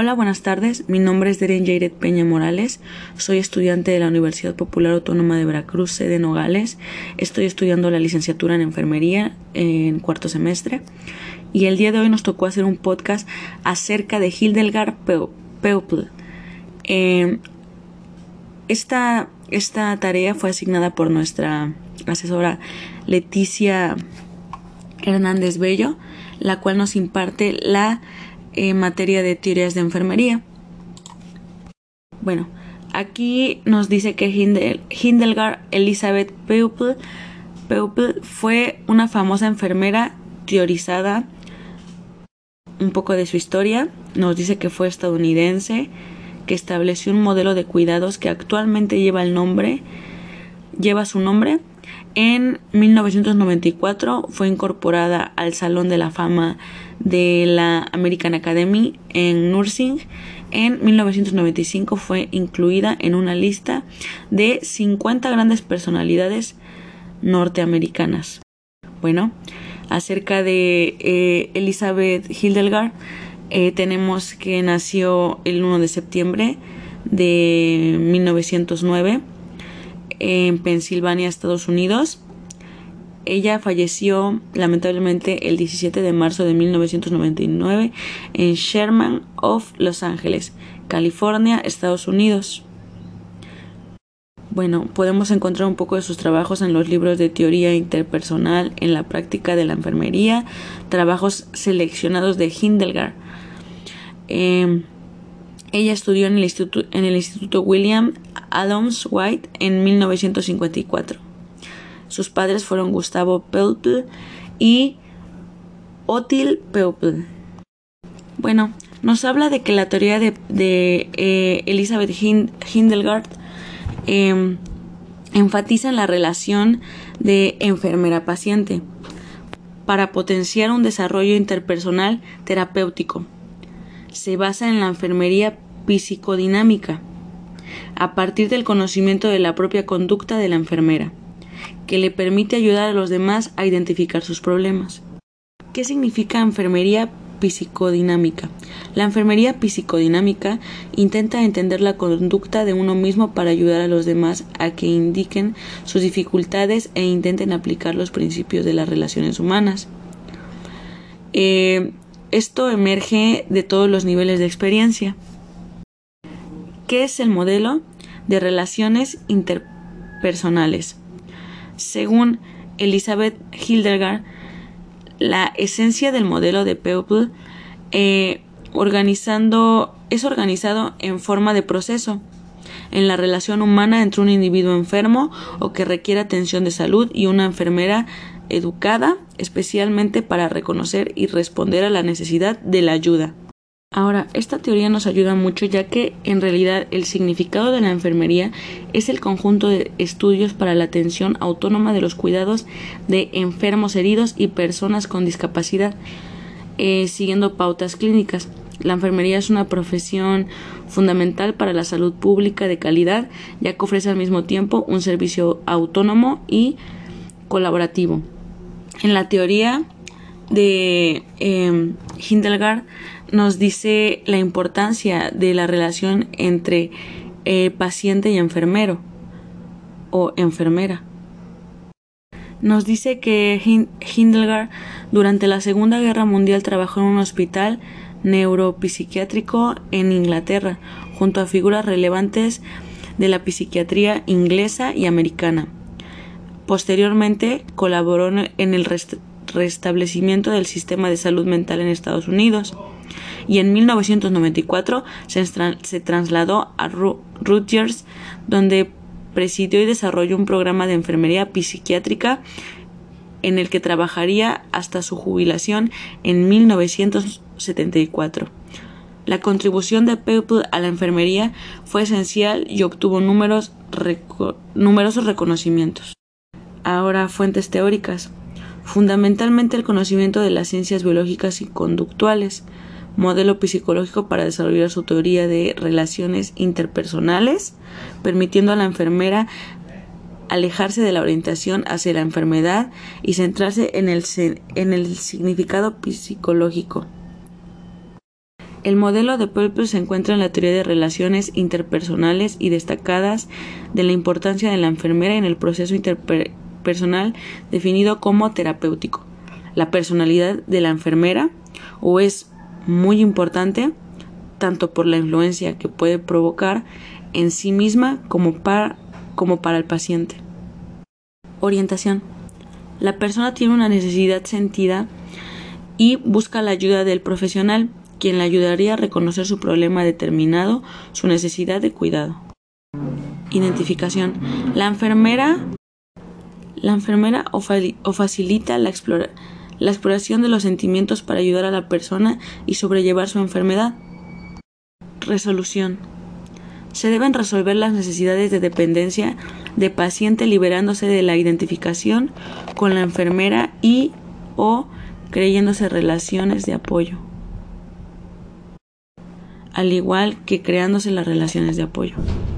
Hola, buenas tardes. Mi nombre es Deren Jairet Peña Morales. Soy estudiante de la Universidad Popular Autónoma de Veracruz, sede Nogales. Estoy estudiando la licenciatura en enfermería en cuarto semestre. Y el día de hoy nos tocó hacer un podcast acerca de Hildegard Peuple. Eh, esta, esta tarea fue asignada por nuestra asesora Leticia Hernández Bello, la cual nos imparte la en materia de teorías de enfermería. Bueno, aquí nos dice que Hildegard Elizabeth Peuple, fue una famosa enfermera teorizada un poco de su historia. Nos dice que fue estadounidense, que estableció un modelo de cuidados que actualmente lleva el nombre, lleva su nombre. En 1994 fue incorporada al Salón de la Fama de la American Academy en Nursing. En 1995 fue incluida en una lista de 50 grandes personalidades norteamericanas. Bueno, acerca de eh, Elizabeth Hildegard, eh, tenemos que nació el 1 de septiembre de 1909 en Pensilvania, Estados Unidos. Ella falleció lamentablemente el 17 de marzo de 1999 en Sherman of Los Ángeles, California, Estados Unidos. Bueno, podemos encontrar un poco de sus trabajos en los libros de teoría interpersonal en la práctica de la enfermería, trabajos seleccionados de Hildegard. Em, ella estudió en el, instituto, en el Instituto William Adams White en 1954. Sus padres fueron Gustavo Peuple y Otil Peuple. Bueno, nos habla de que la teoría de, eh, Elizabeth Hildegard em, enfatiza en la relación de enfermera-paciente para potenciar un desarrollo interpersonal terapéutico. Se basa en la enfermería psicodinámica, a partir del conocimiento de la propia conducta de la enfermera que le permite ayudar a los demás a identificar sus problemas. ¿Qué significa enfermería psicodinámica? La enfermería psicodinámica intenta entender la conducta de uno mismo para ayudar a los demás a que indiquen sus dificultades e intenten aplicar los principios de las relaciones humanas. Eh, esto emerge de todos los niveles de experiencia. ¿Qué es el modelo de relaciones interpersonales? Según Elizabeth Hildegard, la esencia del modelo de Peuple eh, organizando, es organizado en forma de proceso en la relación humana entre un individuo enfermo o que requiere atención de salud y una enfermera educada especialmente para reconocer y responder a la necesidad de la ayuda. Ahora, esta teoría nos ayuda mucho ya que en realidad el significado de la enfermería es el conjunto de estudios para la atención autónoma de los cuidados de enfermos heridos y personas con discapacidad, eh, siguiendo pautas clínicas. La enfermería es una profesión fundamental para la salud pública de calidad, ya que ofrece al mismo tiempo un servicio autónomo y colaborativo. En la teoría de eh, Hildegard nos dice la importancia de la relación entre eh, paciente y enfermero o enfermera. Nos dice que Hildegard durante la Segunda Guerra Mundial trabajó en un hospital neuropsiquiátrico en Inglaterra, junto a figuras relevantes de la psiquiatría inglesa y americana. Posteriormente colaboró en el restablecimiento del sistema de salud mental en Estados Unidos y en 1994 se, trasladó a Rutgers donde presidió y desarrolló un programa de enfermería psiquiátrica en el que trabajaría hasta su jubilación en 1974. La contribución de Peuple a la enfermería fue esencial y obtuvo numerosos reconocimientos. Ahora, fuentes teóricas fundamentalmente el conocimiento de las ciencias biológicas y conductuales, modelo psicológico para desarrollar su teoría de relaciones interpersonales, permitiendo a la enfermera alejarse de la orientación hacia la enfermedad y centrarse en el, en el significado psicológico. El modelo de Purpose se encuentra en la teoría de relaciones interpersonales y destacadas de la importancia de la enfermera en el proceso interpersonal definido como terapéutico. La personalidad de la enfermera o es muy importante tanto por la influencia que puede provocar en sí misma como para, como para el paciente. Orientación. La persona tiene una necesidad sentida y busca la ayuda del profesional, quien le ayudaría a reconocer su problema determinado, su necesidad de cuidado. Identificación. La enfermera, la enfermera o, facilita la, exploración de los sentimientos para ayudar a la persona y sobrellevar su enfermedad. Resolución. Se deben resolver las necesidades de dependencia de paciente liberándose de la identificación con la enfermera y o creyéndose relaciones de apoyo, al igual que creándose las relaciones de apoyo.